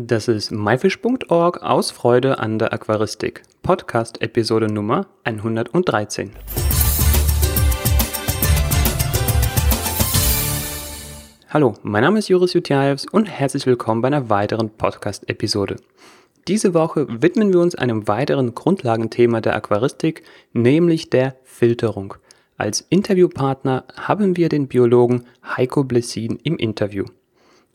Das ist myfish.org aus Freude an der Aquaristik. Podcast Episode Nummer 113. Hallo, mein Name ist Joris Jutiaevs und herzlich willkommen bei einer weiteren Podcast-Episode. Diese Woche widmen wir uns einem weiteren Grundlagenthema der Aquaristik, nämlich der Filterung. Als Interviewpartner haben wir den Biologen Heiko Blessin im Interview.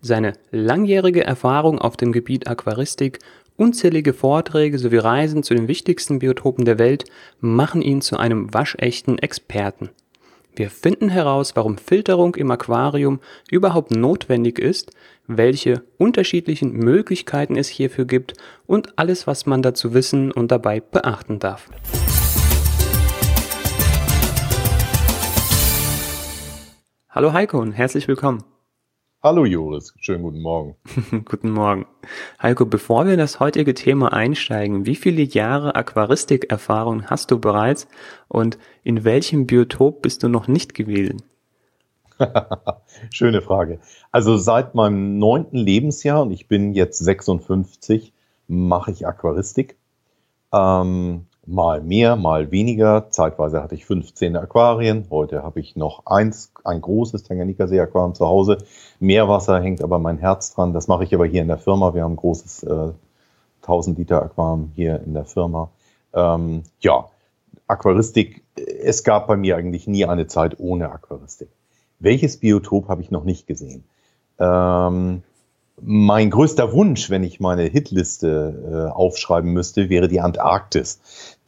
Seine langjährige Erfahrung auf dem Gebiet Aquaristik, unzählige Vorträge sowie Reisen zu den wichtigsten Biotopen der Welt machen ihn zu einem waschechten Experten. Wir finden heraus, warum Filterung im Aquarium überhaupt notwendig ist, welche unterschiedlichen Möglichkeiten es hierfür gibt und alles, was man dazu wissen und dabei beachten darf. Hallo Heiko und herzlich willkommen. Hallo Joris, schönen guten Morgen. guten Morgen. Heiko, bevor wir in das heutige Thema einsteigen, wie viele Jahre Aquaristikerfahrung hast du bereits und in welchem Biotop bist du noch nicht gewesen? Schöne Frage. Also seit meinem neunten Lebensjahr, und ich bin jetzt 56, mache ich Aquaristik. Ähm, mal mehr, mal weniger. Zeitweise hatte ich 15 Aquarien. Heute habe ich noch eins, ein großes Tanganjika-See-Aquarium zu Hause. Meerwasser hängt aber mein Herz dran. Das mache ich aber hier in der Firma. Wir haben ein großes äh, 1000 Liter Aquarium hier in der Firma. Ähm, ja, Aquaristik. Es gab bei mir eigentlich nie eine Zeit ohne Aquaristik. Welches Biotop habe ich noch nicht gesehen? Ähm, mein größter Wunsch, wenn ich meine Hitliste äh, aufschreiben müsste, wäre die Antarktis.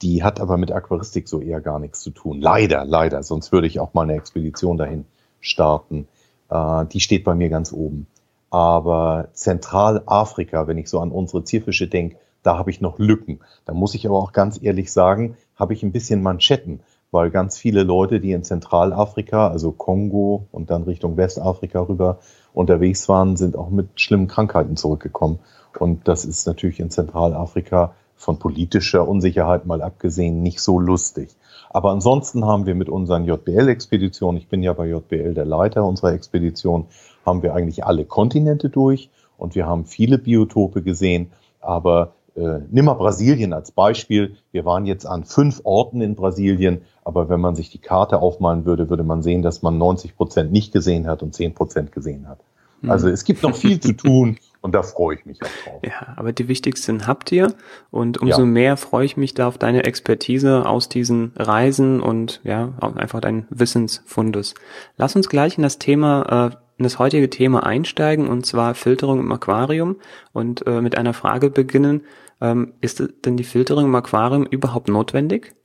Die hat aber mit Aquaristik so eher gar nichts zu tun. Leider, leider. Sonst würde ich auch mal eine Expedition dahin starten. Äh, die steht bei mir ganz oben. Aber Zentralafrika, wenn ich so an unsere Zierfische denke, da habe ich noch Lücken. Da muss ich aber auch ganz ehrlich sagen, habe ich ein bisschen Manschetten, weil ganz viele Leute, die in Zentralafrika, also Kongo und dann Richtung Westafrika rüber unterwegs waren, sind auch mit schlimmen Krankheiten zurückgekommen. Und das ist natürlich in Zentralafrika von politischer Unsicherheit mal abgesehen nicht so lustig. Aber ansonsten haben wir mit unseren JBL-Expeditionen, ich bin ja bei JBL der Leiter unserer Expedition, haben wir eigentlich alle Kontinente durch und wir haben viele Biotope gesehen. Aber äh, nimm mal Brasilien als Beispiel. Wir waren jetzt an fünf Orten in Brasilien, aber wenn man sich die Karte aufmalen würde, würde man sehen, dass man 90 Prozent nicht gesehen hat und 10 Prozent gesehen hat. Mhm. Also es gibt noch viel zu tun und da freue ich mich auch drauf. Ja, aber die wichtigsten habt ihr und umso ja. mehr freue ich mich da auf deine Expertise aus diesen Reisen und ja, einfach dein Wissensfundus. Lass uns gleich in das Thema äh, in das heutige Thema einsteigen und zwar Filterung im Aquarium und äh, mit einer Frage beginnen. Ähm, ist denn die Filterung im Aquarium überhaupt notwendig?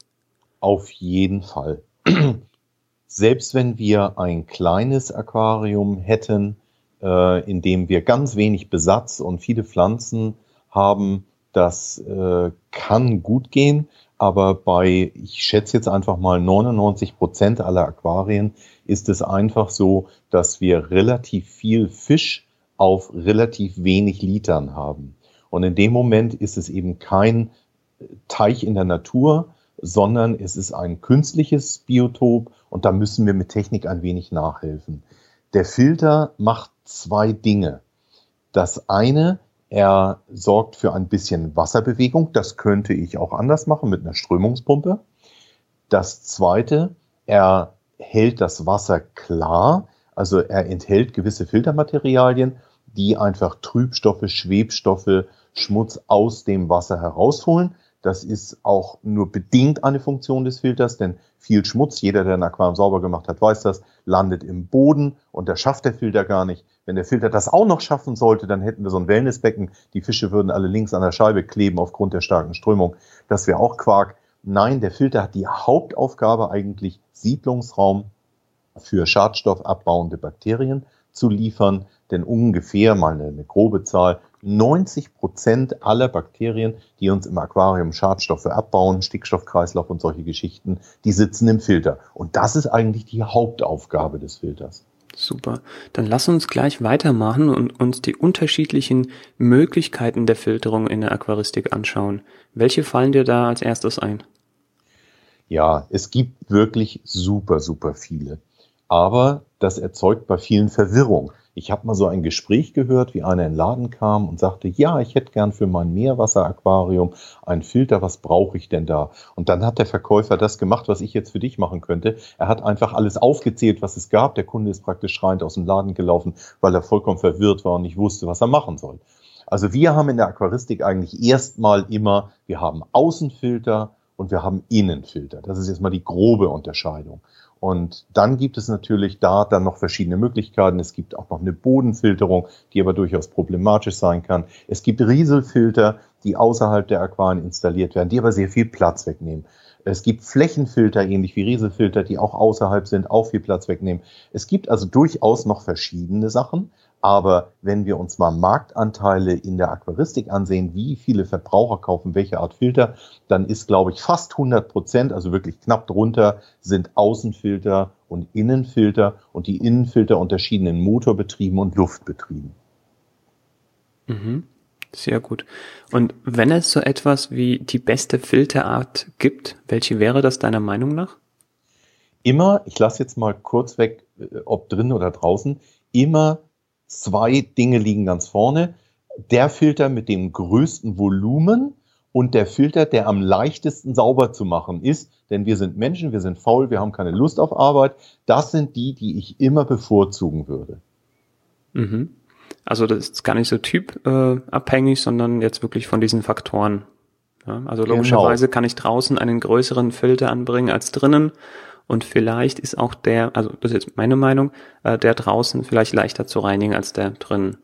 Auf jeden Fall. Selbst wenn wir ein kleines Aquarium hätten, äh, in dem wir ganz wenig Besatz und viele Pflanzen haben. Das äh, kann gut gehen, aber bei, ich schätze jetzt einfach mal 99 Prozent aller Aquarien ist es einfach so, dass wir relativ viel Fisch auf relativ wenig Litern haben. Und in dem Moment ist es eben kein Teich in der Natur, sondern es ist ein künstliches Biotop und da müssen wir mit Technik ein wenig nachhelfen. Der Filter macht zwei Dinge. Das eine, er sorgt für ein bisschen Wasserbewegung. Das könnte ich auch anders machen mit einer Strömungspumpe. Das zweite, er hält das Wasser klar. Also er enthält gewisse Filtermaterialien, die einfach Trübstoffe, Schwebstoffe, Schmutz aus dem Wasser herausholen. Das ist auch nur bedingt eine Funktion des Filters, denn viel Schmutz, jeder, der ein Aquarium sauber gemacht hat, weiß das, landet im Boden und das schafft der Filter gar nicht. Wenn der Filter das auch noch schaffen sollte, dann hätten wir so ein Wellnessbecken. Die Fische würden alle links an der Scheibe kleben aufgrund der starken Strömung. Das wäre auch Quark. Nein, der Filter hat die Hauptaufgabe eigentlich Siedlungsraum für schadstoffabbauende Bakterien zu liefern, denn ungefähr mal eine, eine grobe Zahl 90 Prozent aller Bakterien, die uns im Aquarium Schadstoffe abbauen, Stickstoffkreislauf und solche Geschichten, die sitzen im Filter. Und das ist eigentlich die Hauptaufgabe des Filters. Super. Dann lass uns gleich weitermachen und uns die unterschiedlichen Möglichkeiten der Filterung in der Aquaristik anschauen. Welche fallen dir da als erstes ein? Ja, es gibt wirklich super, super viele. Aber das erzeugt bei vielen Verwirrung. Ich habe mal so ein Gespräch gehört, wie einer in den Laden kam und sagte, ja, ich hätte gern für mein Meerwasseraquarium einen Filter, was brauche ich denn da? Und dann hat der Verkäufer das gemacht, was ich jetzt für dich machen könnte. Er hat einfach alles aufgezählt, was es gab. Der Kunde ist praktisch schreiend aus dem Laden gelaufen, weil er vollkommen verwirrt war und nicht wusste, was er machen soll. Also wir haben in der Aquaristik eigentlich erstmal immer, wir haben Außenfilter und wir haben Innenfilter. Das ist jetzt mal die grobe Unterscheidung. Und dann gibt es natürlich da dann noch verschiedene Möglichkeiten. Es gibt auch noch eine Bodenfilterung, die aber durchaus problematisch sein kann. Es gibt Rieselfilter, die außerhalb der Aquarien installiert werden, die aber sehr viel Platz wegnehmen. Es gibt Flächenfilter, ähnlich wie Rieselfilter, die auch außerhalb sind, auch viel Platz wegnehmen. Es gibt also durchaus noch verschiedene Sachen. Aber wenn wir uns mal Marktanteile in der Aquaristik ansehen, wie viele Verbraucher kaufen welche Art Filter, dann ist, glaube ich, fast 100 Prozent, also wirklich knapp drunter, sind Außenfilter und Innenfilter und die Innenfilter unterschieden in Motorbetrieben und Luftbetrieben. Mhm. Sehr gut. Und wenn es so etwas wie die beste Filterart gibt, welche wäre das deiner Meinung nach? Immer, ich lasse jetzt mal kurz weg, äh, ob drin oder draußen, immer zwei Dinge liegen ganz vorne. Der Filter mit dem größten Volumen und der Filter, der am leichtesten sauber zu machen ist, denn wir sind Menschen, wir sind faul, wir haben keine Lust auf Arbeit. Das sind die, die ich immer bevorzugen würde. Mhm. Also das ist gar nicht so typabhängig, sondern jetzt wirklich von diesen Faktoren. Ja, also logischerweise genau. kann ich draußen einen größeren Filter anbringen als drinnen und vielleicht ist auch der, also das ist jetzt meine Meinung, äh, der draußen vielleicht leichter zu reinigen als der drinnen.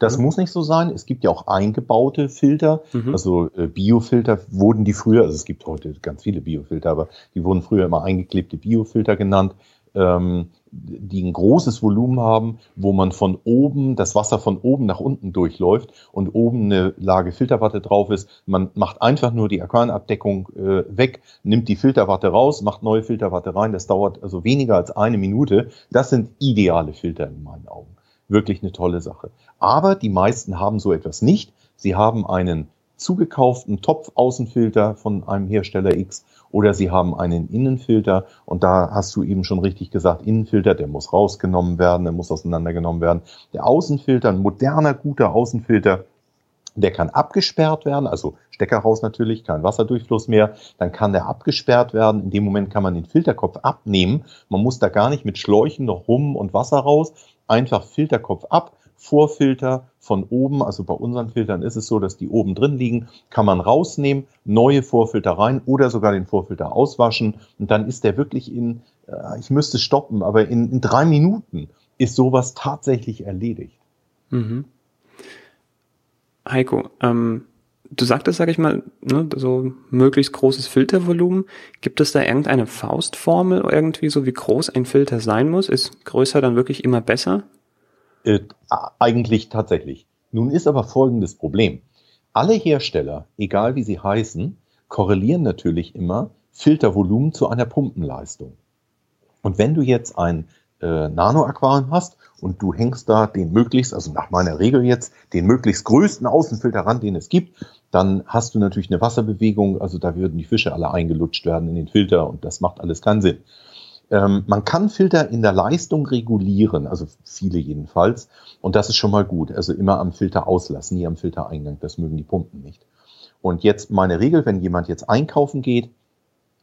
Das muss nicht so sein. Es gibt ja auch eingebaute Filter. Mhm. Also äh, Biofilter wurden die früher, also es gibt heute ganz viele Biofilter, aber die wurden früher immer eingeklebte Biofilter genannt ähm, die ein großes Volumen haben, wo man von oben, das Wasser von oben nach unten durchläuft und oben eine Lage Filterwatte drauf ist. Man macht einfach nur die Aquarienabdeckung äh, weg, nimmt die Filterwatte raus, macht neue Filterwatte rein. Das dauert also weniger als eine Minute. Das sind ideale Filter in meinen Augen. Wirklich eine tolle Sache. Aber die meisten haben so etwas nicht. Sie haben einen zugekauften Topf-Außenfilter von einem Hersteller X oder Sie haben einen Innenfilter und da hast du eben schon richtig gesagt, Innenfilter, der muss rausgenommen werden, der muss auseinandergenommen werden. Der Außenfilter, ein moderner, guter Außenfilter, der kann abgesperrt werden, also Stecker raus natürlich, kein Wasserdurchfluss mehr. Dann kann der abgesperrt werden. In dem Moment kann man den Filterkopf abnehmen. Man muss da gar nicht mit Schläuchen noch rum und Wasser raus. Einfach Filterkopf ab, Vorfilter von oben, also bei unseren Filtern ist es so, dass die oben drin liegen, kann man rausnehmen, neue Vorfilter rein oder sogar den Vorfilter auswaschen und dann ist der wirklich in, äh, ich müsste stoppen, aber in, in drei Minuten ist sowas tatsächlich erledigt. Mhm. Heiko, ähm, du sagtest, sag ich mal, ne, so möglichst großes Filtervolumen. Gibt es da irgendeine Faustformel irgendwie, so wie groß ein Filter sein muss? Ist größer dann wirklich immer besser? Äh, eigentlich tatsächlich. Nun ist aber folgendes Problem. Alle Hersteller, egal wie sie heißen, korrelieren natürlich immer Filtervolumen zu einer Pumpenleistung. Und wenn du jetzt ein äh, Nano-Aquarium hast und du hängst da den möglichst, also nach meiner Regel jetzt, den möglichst größten Außenfilter ran, den es gibt, dann hast du natürlich eine Wasserbewegung, also da würden die Fische alle eingelutscht werden in den Filter und das macht alles keinen Sinn. Ähm, man kann Filter in der Leistung regulieren, also viele jedenfalls. Und das ist schon mal gut. Also immer am Filter auslassen, nie am Filtereingang. Das mögen die Pumpen nicht. Und jetzt meine Regel, wenn jemand jetzt einkaufen geht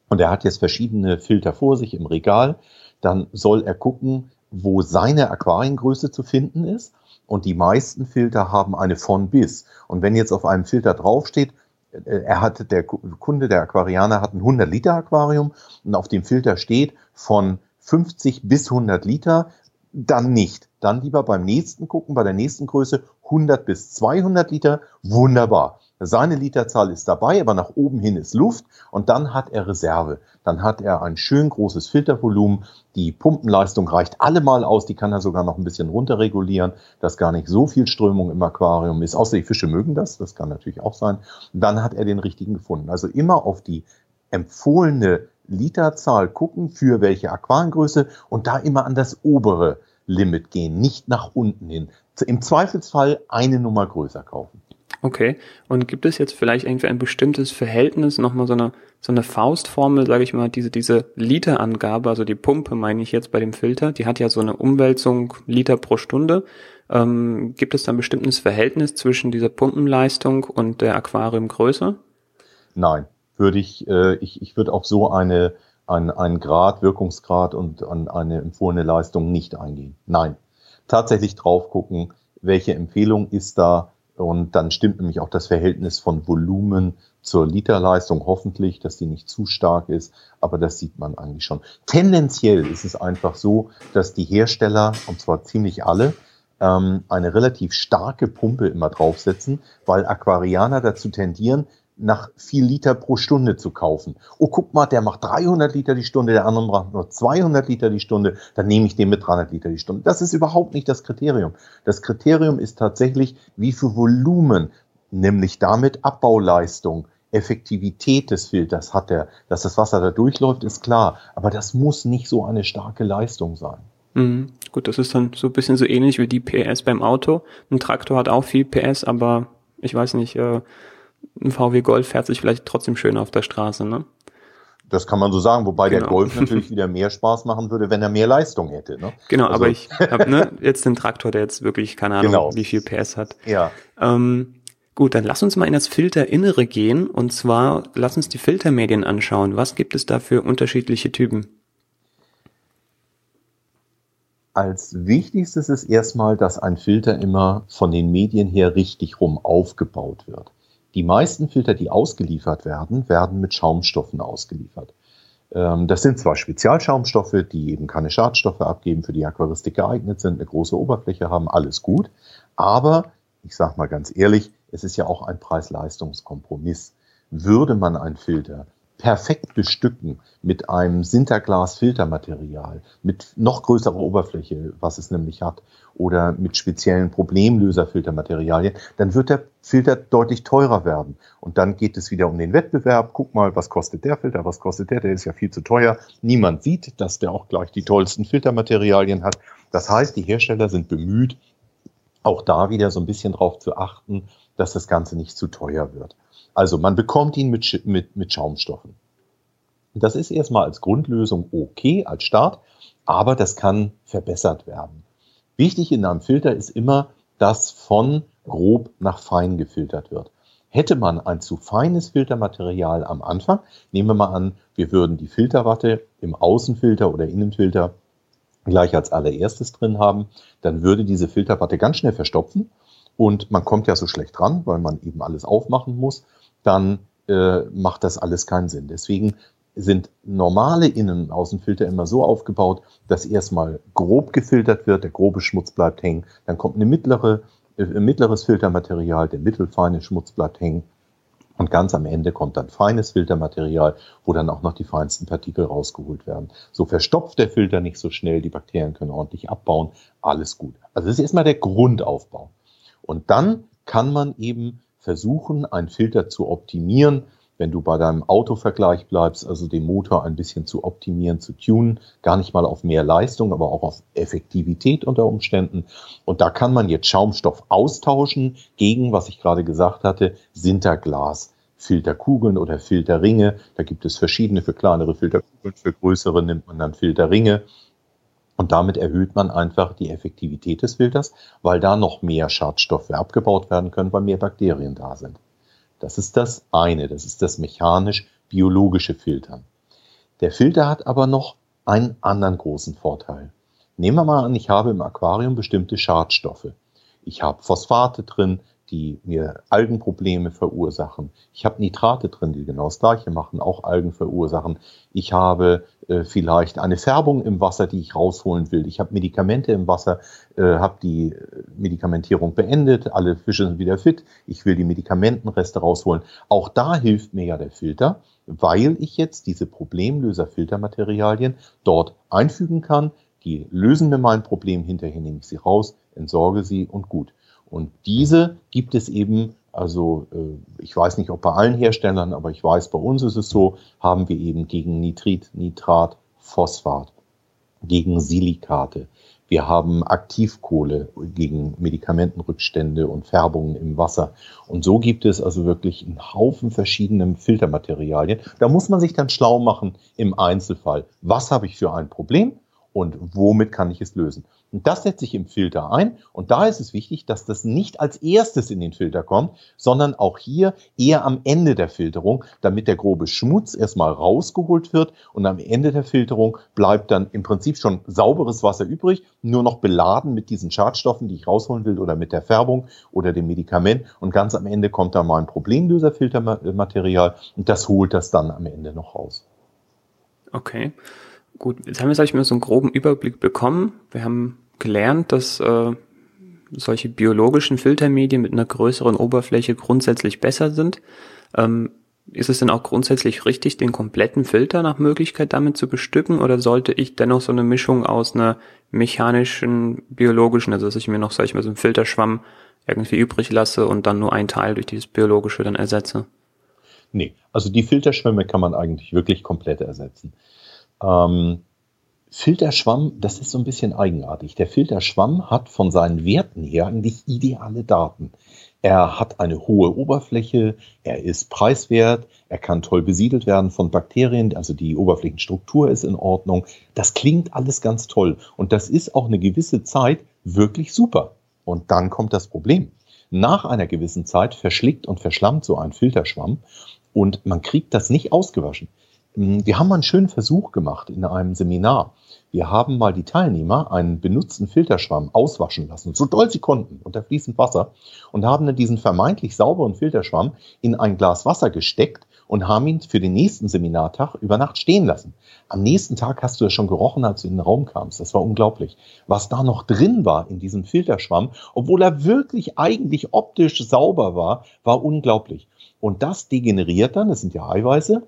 und er hat jetzt verschiedene Filter vor sich im Regal, dann soll er gucken, wo seine Aquariengröße zu finden ist. Und die meisten Filter haben eine von bis. Und wenn jetzt auf einem Filter draufsteht, er hat, der Kunde, der Aquarianer hat ein 100 Liter Aquarium und auf dem Filter steht von 50 bis 100 Liter, dann nicht. Dann lieber beim nächsten gucken, bei der nächsten Größe 100 bis 200 Liter, wunderbar. Seine Literzahl ist dabei, aber nach oben hin ist Luft und dann hat er Reserve. Dann hat er ein schön großes Filtervolumen. Die Pumpenleistung reicht allemal aus. Die kann er sogar noch ein bisschen runterregulieren, dass gar nicht so viel Strömung im Aquarium ist. Außer die Fische mögen das. Das kann natürlich auch sein. Dann hat er den richtigen gefunden. Also immer auf die empfohlene Literzahl gucken, für welche Aquariengröße und da immer an das obere Limit gehen, nicht nach unten hin. Im Zweifelsfall eine Nummer größer kaufen. Okay. Und gibt es jetzt vielleicht irgendwie ein bestimmtes Verhältnis, nochmal so eine, so eine Faustformel, sage ich mal, diese, diese Literangabe, also die Pumpe meine ich jetzt bei dem Filter, die hat ja so eine Umwälzung Liter pro Stunde. Ähm, gibt es da ein bestimmtes Verhältnis zwischen dieser Pumpenleistung und der Aquariumgröße? Nein, würde ich, äh, ich, ich würde auf so eine, ein, einen Grad, Wirkungsgrad und an eine empfohlene Leistung nicht eingehen. Nein. Tatsächlich drauf gucken, welche Empfehlung ist da, und dann stimmt nämlich auch das Verhältnis von Volumen zur Literleistung hoffentlich, dass die nicht zu stark ist, aber das sieht man eigentlich schon. Tendenziell ist es einfach so, dass die Hersteller, und zwar ziemlich alle, ähm, eine relativ starke Pumpe immer draufsetzen, weil Aquarianer dazu tendieren, nach viel Liter pro Stunde zu kaufen. Oh, guck mal, der macht 300 Liter die Stunde, der andere macht nur 200 Liter die Stunde, dann nehme ich den mit 300 Liter die Stunde. Das ist überhaupt nicht das Kriterium. Das Kriterium ist tatsächlich, wie viel Volumen, nämlich damit Abbauleistung, Effektivität des Filters hat er. Dass das Wasser da durchläuft, ist klar. Aber das muss nicht so eine starke Leistung sein. Mhm. Gut, das ist dann so ein bisschen so ähnlich wie die PS beim Auto. Ein Traktor hat auch viel PS, aber ich weiß nicht, äh, ein VW Golf fährt sich vielleicht trotzdem schön auf der Straße, ne? Das kann man so sagen, wobei genau. der Golf natürlich wieder mehr Spaß machen würde, wenn er mehr Leistung hätte. Ne? Genau, also. aber ich habe ne, jetzt den Traktor, der jetzt wirklich keine Ahnung, genau. wie viel PS hat. Ja. Ähm, gut, dann lass uns mal in das Filterinnere gehen und zwar lass uns die Filtermedien anschauen. Was gibt es da für unterschiedliche Typen? Als wichtigstes ist erstmal, dass ein Filter immer von den Medien her richtig rum aufgebaut wird. Die meisten Filter, die ausgeliefert werden, werden mit Schaumstoffen ausgeliefert. Ähm, das sind zwar Spezialschaumstoffe, die eben keine Schadstoffe abgeben, für die Aquaristik geeignet sind, eine große Oberfläche haben, alles gut. Aber ich sage mal ganz ehrlich, es ist ja auch ein Preis-Leistungs-Kompromiss. Würde man einen Filter perfekt bestücken mit einem Sinterglas-Filtermaterial, mit noch größerer Oberfläche, was es nämlich hat, oder mit speziellen Problemlöser-Filtermaterialien, dann wird der Filter deutlich teurer werden. Und dann geht es wieder um den Wettbewerb. Guck mal, was kostet der Filter, was kostet der, der ist ja viel zu teuer. Niemand sieht, dass der auch gleich die tollsten Filtermaterialien hat. Das heißt, die Hersteller sind bemüht, auch da wieder so ein bisschen drauf zu achten, dass das Ganze nicht zu teuer wird. Also man bekommt ihn mit, mit, mit Schaumstoffen. Das ist erstmal als Grundlösung okay, als Start, aber das kann verbessert werden. Wichtig in einem Filter ist immer, dass von grob nach fein gefiltert wird. Hätte man ein zu feines Filtermaterial am Anfang, nehmen wir mal an, wir würden die Filterwatte im Außenfilter oder Innenfilter gleich als allererstes drin haben, dann würde diese Filterwatte ganz schnell verstopfen und man kommt ja so schlecht dran, weil man eben alles aufmachen muss dann äh, macht das alles keinen Sinn. Deswegen sind normale Innen- und Außenfilter immer so aufgebaut, dass erstmal grob gefiltert wird, der grobe Schmutz bleibt hängen, dann kommt eine mittlere, äh, mittleres Filtermaterial, der mittelfeine Schmutz bleibt hängen und ganz am Ende kommt dann feines Filtermaterial, wo dann auch noch die feinsten Partikel rausgeholt werden. So verstopft der Filter nicht so schnell, die Bakterien können ordentlich abbauen, alles gut. Also das ist erstmal der Grundaufbau. Und dann kann man eben versuchen, einen Filter zu optimieren. Wenn du bei deinem Autovergleich bleibst, also den Motor ein bisschen zu optimieren, zu tunen, gar nicht mal auf mehr Leistung, aber auch auf Effektivität unter Umständen. Und da kann man jetzt Schaumstoff austauschen gegen, was ich gerade gesagt hatte, Sinterglas. Filterkugeln oder Filterringe. Da gibt es verschiedene für kleinere Filterkugeln, für größere nimmt man dann Filterringe. Und damit erhöht man einfach die Effektivität des Filters, weil da noch mehr Schadstoffe abgebaut werden können, weil mehr Bakterien da sind. Das ist das eine, das ist das mechanisch-biologische Filtern. Der Filter hat aber noch einen anderen großen Vorteil. Nehmen wir mal an, ich habe im Aquarium bestimmte Schadstoffe. Ich habe Phosphate drin, die mir Algenprobleme verursachen. Ich habe Nitrate drin, die genau das gleiche machen, auch Algen verursachen. Ich habe äh, vielleicht eine Färbung im Wasser, die ich rausholen will. Ich habe Medikamente im Wasser, äh, habe die Medikamentierung beendet, alle Fische sind wieder fit. Ich will die Medikamentenreste rausholen. Auch da hilft mir ja der Filter, weil ich jetzt diese Problemlöser-Filtermaterialien dort einfügen kann. Die lösen mir mein Problem, hinterher nehme ich sie raus, entsorge sie und gut. Und diese gibt es eben, also äh, ich weiß nicht, ob bei allen Herstellern, aber ich weiß, bei uns ist es so, haben wir eben gegen Nitrit, Nitrat, Phosphat, gegen Silikate, Wir haben Aktivkohle gegen Medikamentenrückstände und Färbungen im Wasser. Und so gibt es also wirklich einen Haufen verschiedene Filtermaterialien. Da muss man sich dann schlau machen im Einzelfall. Was habe ich für ein Problem und womit kann ich es lösen? Und das setze ich im Filter ein. Und da ist es wichtig, dass das nicht als erstes in den Filter kommt, sondern auch hier eher am Ende der Filterung, damit der grobe Schmutz erstmal rausgeholt wird. Und am Ende der Filterung bleibt dann im Prinzip schon sauberes Wasser übrig, nur noch beladen mit diesen Schadstoffen, die ich rausholen will oder mit der Färbung oder dem Medikament. Und ganz am Ende kommt da mal ein Problemlöserfiltermaterial und das holt das dann am Ende noch raus. Okay. Gut, jetzt haben wir, sag ich mal, so einen groben Überblick bekommen. Wir haben gelernt, dass äh, solche biologischen Filtermedien mit einer größeren Oberfläche grundsätzlich besser sind. Ähm, ist es denn auch grundsätzlich richtig, den kompletten Filter nach Möglichkeit damit zu bestücken oder sollte ich dennoch so eine Mischung aus einer mechanischen, biologischen, also dass ich mir noch, sag ich mal, so einen Filterschwamm irgendwie übrig lasse und dann nur einen Teil durch dieses biologische dann ersetze? Nee, also die Filterschwämme kann man eigentlich wirklich komplett ersetzen. Ähm, Filterschwamm, das ist so ein bisschen eigenartig. Der Filterschwamm hat von seinen Werten her eigentlich ideale Daten. Er hat eine hohe Oberfläche, er ist preiswert, er kann toll besiedelt werden von Bakterien, also die Oberflächenstruktur ist in Ordnung. Das klingt alles ganz toll und das ist auch eine gewisse Zeit wirklich super. Und dann kommt das Problem. Nach einer gewissen Zeit verschlickt und verschlammt so ein Filterschwamm und man kriegt das nicht ausgewaschen. Hm, wir haben mal einen schönen Versuch gemacht in einem Seminar. Wir haben mal die Teilnehmer einen benutzten Filterschwamm auswaschen lassen, so doll sie konnten, unter fließend Wasser, und haben dann diesen vermeintlich sauberen Filterschwamm in ein Glas Wasser gesteckt und haben ihn für den nächsten Seminartag über Nacht stehen lassen. Am nächsten Tag hast du es schon gerochen, als du in den Raum kamst. Das war unglaublich. Was da noch drin war in diesem Filterschwamm, obwohl er wirklich eigentlich optisch sauber war, war unglaublich. Und das degeneriert dann, das sind ja Eiweiße,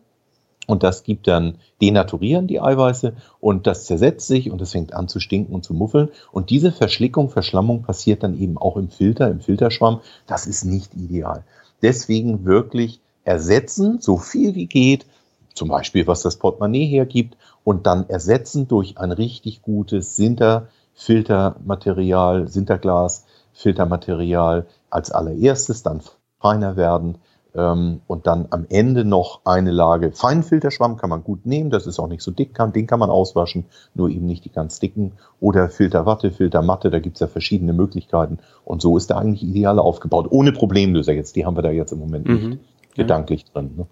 und das gibt dann, denaturieren die Eiweiße und das zersetzt sich und es fängt an zu stinken und zu muffeln. Und diese Verschlickung, Verschlammung passiert dann eben auch im Filter, im Filterschwamm. Das ist nicht ideal. Deswegen wirklich ersetzen, so viel wie geht, zum Beispiel was das Portemonnaie hergibt, und dann ersetzen durch ein richtig gutes Sinter-Filtermaterial, Sinterglas, Filtermaterial als allererstes, dann feiner werden und dann am Ende noch eine Lage Feinfilterschwamm kann man gut nehmen, das ist auch nicht so dick, kann, den kann man auswaschen, nur eben nicht die ganz dicken. Oder Filterwatte, Filtermatte, da gibt's ja verschiedene Möglichkeiten. Und so ist der eigentlich ideale aufgebaut, ohne Problemlöser jetzt. Die haben wir da jetzt im Moment mhm, nicht ja. gedanklich drin. Ne?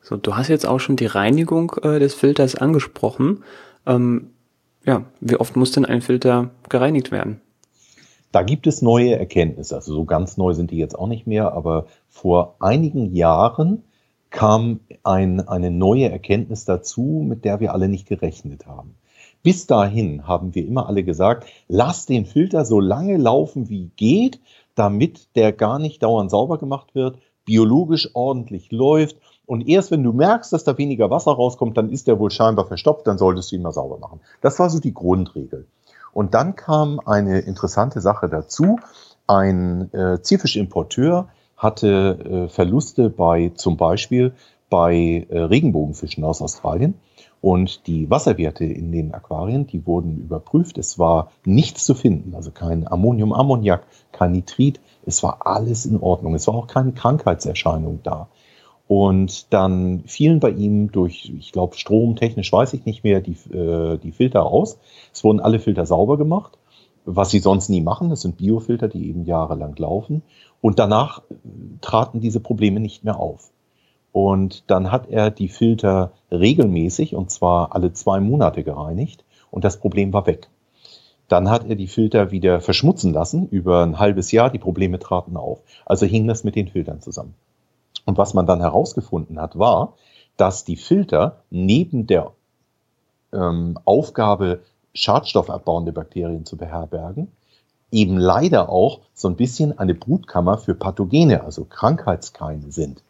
So, du hast jetzt auch schon die Reinigung äh, des Filters angesprochen. Ähm, ja, wie oft muss denn ein Filter gereinigt werden? Da gibt es neue Erkenntnisse. Also so ganz neu sind die jetzt auch nicht mehr, aber vor einigen Jahren kam ein, eine neue Erkenntnis dazu, mit der wir alle nicht gerechnet haben. Bis dahin haben wir immer alle gesagt, lass den Filter so lange laufen wie geht, damit der gar nicht dauernd sauber gemacht wird, biologisch ordentlich läuft. Und erst wenn du merkst, dass da weniger Wasser rauskommt, dann ist der wohl scheinbar verstopft, dann solltest du ihn mal sauber machen. Das war so die Grundregel. Und dann kam eine interessante Sache dazu. Ein äh, Zierfischimporteur hatte äh, Verluste bei zum Beispiel bei äh, Regenbogenfischen aus Australien. Und die Wasserwerte in den Aquarien, die wurden überprüft. Es war nichts zu finden, also kein Ammonium, Ammoniak, kein Nitrit. Es war alles in Ordnung. Es war auch keine Krankheitserscheinung da. Und dann fielen bei ihm durch, ich glaube, stromtechnisch weiß ich nicht mehr, die, äh, die Filter aus. Es wurden alle Filter sauber gemacht, was sie sonst nie machen. Das sind Biofilter, die eben jahrelang laufen. Und danach äh, traten diese Probleme nicht mehr auf. Und dann hat er die Filter regelmäßig, und zwar alle zwei Monate gereinigt, und das Problem war weg. Dann hat er die Filter wieder verschmutzen lassen über ein halbes Jahr, die Probleme traten auf. Also hing das mit den Filtern zusammen. Und was man dann herausgefunden hat, war, dass die Filter neben der ähm, Aufgabe, schadstoffabbauende Bakterien zu beherbergen, eben leider auch so ein bisschen eine Brutkammer für Pathogene, also Krankheitskeime sind.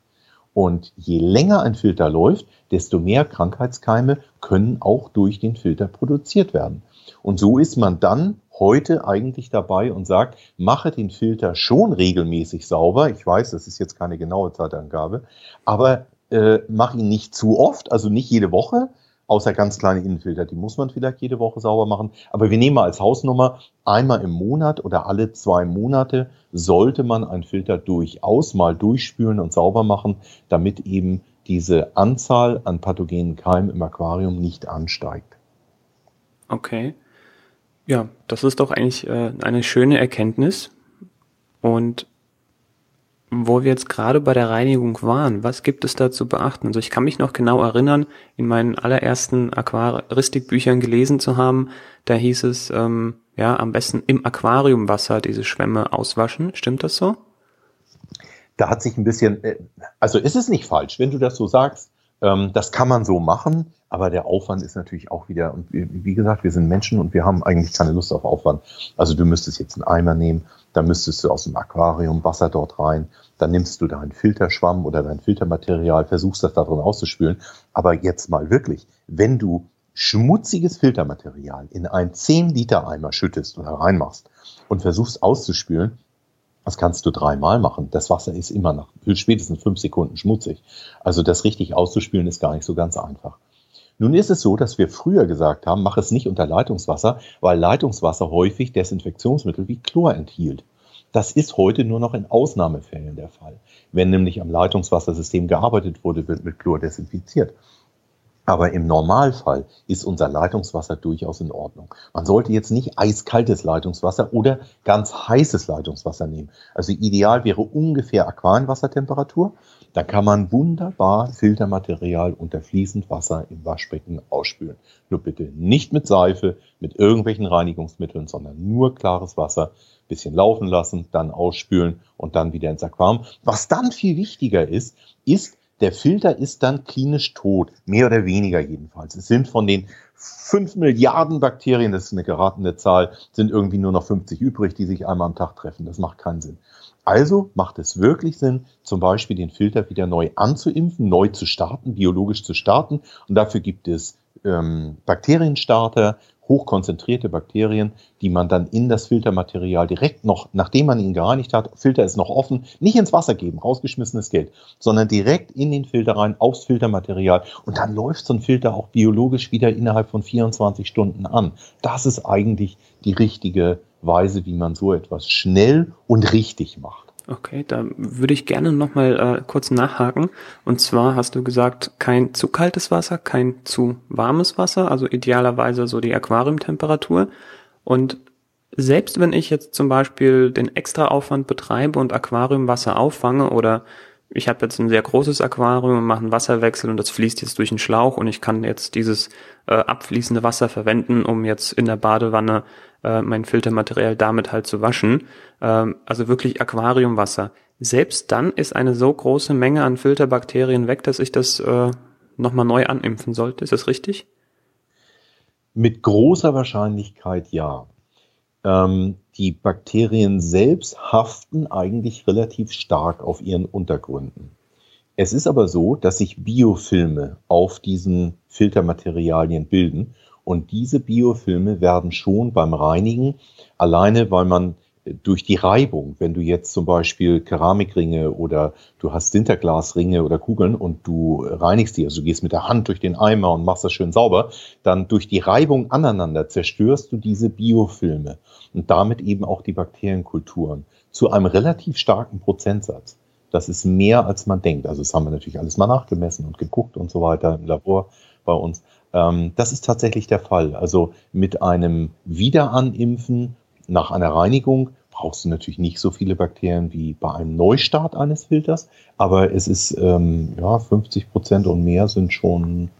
Und je länger ein Filter läuft, desto mehr Krankheitskeime können auch durch den Filter produziert werden. Und so ist man dann heute eigentlich dabei und sagt, mache den Filter schon regelmäßig sauber. Ich weiß, das ist jetzt keine genaue Zeitangabe, aber äh, mach ihn nicht zu oft, also nicht jede Woche, außer ganz kleine Innenfilter, die muss man vielleicht jede Woche sauber machen. Aber wir nehmen mal als Hausnummer, einmal im Monat oder alle zwei Monate sollte man einen Filter durchaus mal durchspülen und sauber machen, damit eben diese Anzahl an pathogenen Keimen im Aquarium nicht ansteigt. Okay. Ja, das ist doch eigentlich äh, eine schöne Erkenntnis. Und wo wir jetzt gerade bei der Reinigung waren, was gibt es da zu beachten? Also ich kann mich noch genau erinnern, in meinen allerersten Aquaristikbüchern gelesen zu haben, da hieß es, ähm, ja, am besten im Aquariumwasser diese Schwämme auswaschen. Stimmt das so? Da hat sich ein bisschen, äh, also ist es nicht falsch, wenn du das so sagst. Ähm, das kann man so machen, aber der Aufwand ist natürlich auch wieder, und wie gesagt, wir sind Menschen und wir haben eigentlich keine Lust auf Aufwand. Also du müsstest jetzt einen Eimer nehmen, da müsstest du aus dem Aquarium Wasser dort rein, dann nimmst du deinen Filterschwamm oder dein Filtermaterial, versuchst das da drin auszuspülen. Aber jetzt mal wirklich, wenn du schmutziges Filtermaterial in einen 10 Liter Eimer schüttest oder reinmachst und versuchst auszuspülen, das kannst du dreimal machen. Das Wasser ist immer nach spätestens fünf Sekunden schmutzig. Also das richtig auszuspülen ist gar nicht so ganz einfach. Nun ist es so, dass wir früher gesagt haben, mach es nicht unter Leitungswasser, weil Leitungswasser häufig Desinfektionsmittel wie Chlor enthielt. Das ist heute nur noch in Ausnahmefällen der Fall. Wenn nämlich am Leitungswassersystem gearbeitet wurde, wird mit Chlor desinfiziert. Aber im Normalfall ist unser Leitungswasser durchaus in Ordnung. Man sollte jetzt nicht eiskaltes Leitungswasser oder ganz heißes Leitungswasser nehmen. Also ideal wäre ungefähr Aquarienwassertemperatur. Da kann man wunderbar Filtermaterial unter fließend Wasser im Waschbecken ausspülen. Nur bitte nicht mit Seife, mit irgendwelchen Reinigungsmitteln, sondern nur klares Wasser, bisschen laufen lassen, dann ausspülen und dann wieder ins Aquarium. Was dann viel wichtiger ist, ist, der Filter ist dann klinisch tot, mehr oder weniger jedenfalls. Es sind von den 5 Milliarden Bakterien, das ist eine geratene Zahl, sind irgendwie nur noch 50 übrig, die sich einmal am Tag treffen. Das macht keinen Sinn. Also macht es wirklich Sinn, zum Beispiel den Filter wieder neu anzuimpfen, neu zu starten, biologisch zu starten. Und dafür gibt es ähm, Bakterienstarter, hochkonzentrierte Bakterien, die man dann in das Filtermaterial direkt noch, nachdem man ihn gereinigt hat, Filter ist noch offen, nicht ins Wasser geben, rausgeschmissenes Geld, sondern direkt in den Filter rein, aufs Filtermaterial. Und dann läuft so ein Filter auch biologisch wieder innerhalb von 24 Stunden an. Das ist eigentlich die richtige Weise, wie man so etwas schnell und richtig macht. Okay, da würde ich gerne nochmal äh, kurz nachhaken. Und zwar hast du gesagt, kein zu kaltes Wasser, kein zu warmes Wasser, also idealerweise so die Aquariumtemperatur. Und selbst wenn ich jetzt zum Beispiel den extra Aufwand betreibe und Aquariumwasser auffange oder ich habe jetzt ein sehr großes Aquarium und mache einen Wasserwechsel und das fließt jetzt durch einen Schlauch und ich kann jetzt dieses äh, abfließende Wasser verwenden, um jetzt in der Badewanne äh, mein Filtermaterial damit halt zu waschen. Ähm, also wirklich Aquariumwasser. Selbst dann ist eine so große Menge an Filterbakterien weg, dass ich das äh, nochmal neu animpfen sollte. Ist das richtig? Mit großer Wahrscheinlichkeit ja. Ähm, die Bakterien selbst haften eigentlich relativ stark auf ihren Untergründen. Es ist aber so, dass sich Biofilme auf diesen Filtermaterialien bilden und diese Biofilme werden schon beim Reinigen, alleine weil man durch die Reibung, wenn du jetzt zum Beispiel Keramikringe oder du hast Sinterglasringe oder Kugeln und du reinigst die, also du gehst mit der Hand durch den Eimer und machst das schön sauber, dann durch die Reibung aneinander zerstörst du diese Biofilme und damit eben auch die Bakterienkulturen zu einem relativ starken Prozentsatz. Das ist mehr, als man denkt. Also das haben wir natürlich alles mal nachgemessen und geguckt und so weiter im Labor bei uns. Ähm, das ist tatsächlich der Fall. Also mit einem Wiederanimpfen nach einer Reinigung brauchst du natürlich nicht so viele Bakterien wie bei einem Neustart eines Filters, aber es ist ähm, ja 50 Prozent und mehr sind schon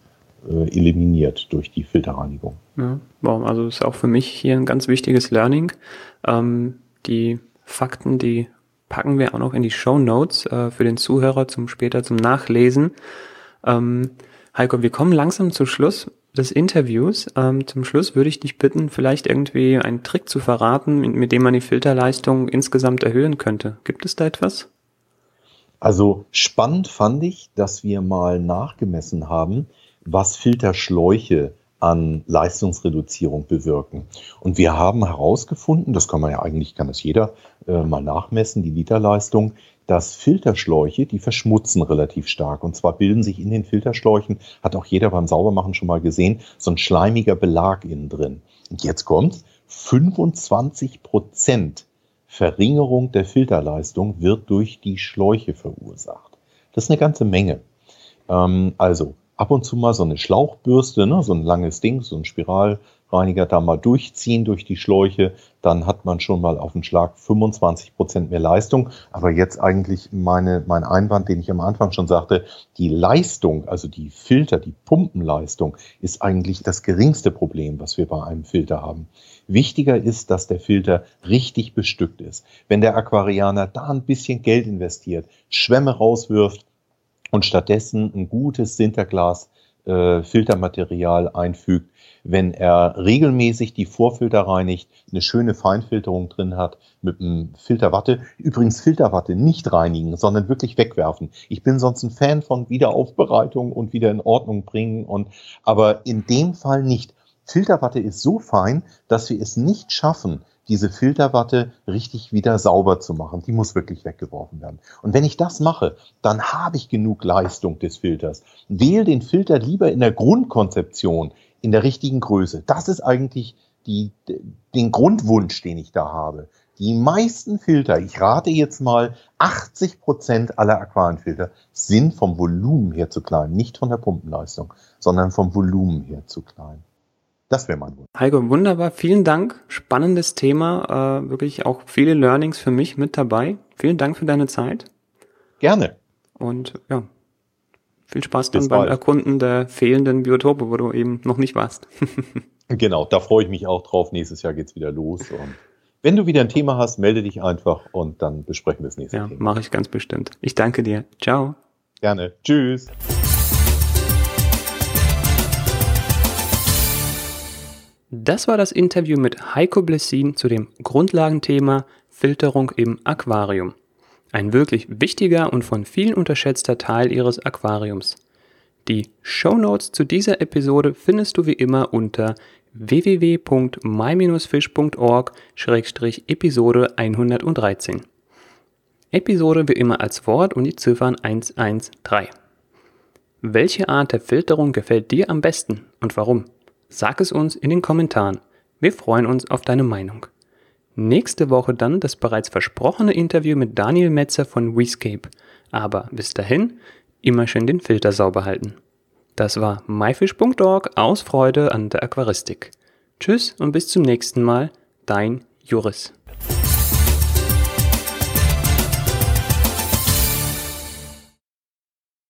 äh, eliminiert durch die Filterreinigung. Ja, wow, also ist auch für mich hier ein ganz wichtiges Learning. Ähm, die Fakten, die packen wir auch noch in die Show Notes äh, für den Zuhörer zum später zum Nachlesen. Ähm, Heiko, wir kommen langsam zum Schluss des Interviews. Ähm, zum Schluss würde ich dich bitten, vielleicht irgendwie einen Trick zu verraten, mit, mit dem man die Filterleistung insgesamt erhöhen könnte. Gibt es da etwas? Also spannend fand ich, dass wir mal nachgemessen haben, was Filterschläuche an Leistungsreduzierung bewirken. Und wir haben herausgefunden, das kann man ja eigentlich, kann das jeder äh, mal nachmessen, die Literleistung, dass Filterschläuche, die verschmutzen relativ stark. Und zwar bilden sich in den Filterschläuchen, hat auch jeder beim Saubermachen schon mal gesehen, so ein schleimiger Belag innen drin. Und jetzt kommt's, 25 Prozent Verringerung der Filterleistung wird durch die Schläuche verursacht. Das ist eine ganze Menge. Ähm, also ab und zu mal so eine Schlauchbürste, ne, so ein langes Ding, so ein Spiralreiniger da mal durchziehen durch die Schläuche, dann hat man schon mal auf den Schlag 25 Prozent mehr Leistung. Aber jetzt eigentlich meine, mein Einwand, den ich am Anfang schon sagte, die Leistung, also die Filter, die Pumpenleistung ist eigentlich das geringste Problem, was wir bei einem Filter haben. Wichtiger ist, dass der Filter richtig bestückt ist. Wenn der Aquarianer da ein bisschen Geld investiert, Schwämme rauswirft und stattdessen ein gutes Sinterglas äh, Filtermaterial einfügt, wenn er regelmäßig die Vorfilter reinigt, eine schöne Feinfilterung drin hat mit einem Filterwatte. Übrigens Filterwatte nicht reinigen, sondern wirklich wegwerfen. Ich bin sonst ein Fan von Wiederaufbereitung und wieder in Ordnung bringen und aber in dem Fall nicht. Filterwatte ist so fein, dass wir es nicht schaffen, diese Filterwatte richtig wieder sauber zu machen. Die muss wirklich weggeworfen werden. Und wenn ich das mache, dann habe ich genug Leistung des Filters. Wähle den Filter lieber in der Grundkonzeption, in der richtigen Größe. Das ist eigentlich die, den Grundwunsch, den ich da habe. Die meisten Filter, ich rate jetzt mal, 80 Prozent aller Aquarienfilter sind vom Volumen her zu klein. Nicht von der Pumpenleistung, sondern vom Volumen her zu klein. Das wäre mein Wunsch. Heiko, wunderbar. Vielen Dank. Spannendes Thema. Äh, wirklich auch viele Learnings für mich mit dabei. Vielen Dank für deine Zeit. Gerne. Und ja, viel Spaß dann beim Erkunden der fehlenden Biotope, wo du eben noch nicht warst. genau, da freue ich mich auch drauf. Nächstes Jahr geht's wieder los. Und wenn du wieder ein Thema hast, melde dich einfach und dann besprechen wir das nächste ja, Thema. Ja, mache ich ganz bestimmt. Ich danke dir. Ciao. Gerne. Tschüss. Das war das Interview mit Heiko Blessin zu dem Grundlagenthema Filterung im Aquarium. Ein wirklich wichtiger und von vielen unterschätzter Teil Ihres Aquariums. Die Show Notes zu dieser Episode findest du wie immer unter www.my-fish.org-episode 113. Episode wie immer als Wort und die Ziffern 113. Welche Art der Filterung gefällt dir am besten und warum? Sag es uns in den Kommentaren. Wir freuen uns auf deine Meinung. Nächste Woche dann das bereits versprochene Interview mit Daniel Metzer von WeScape. Aber bis dahin immer schön den Filter sauber halten. Das war myfish.org aus Freude an der Aquaristik. Tschüss und bis zum nächsten Mal, dein Juris.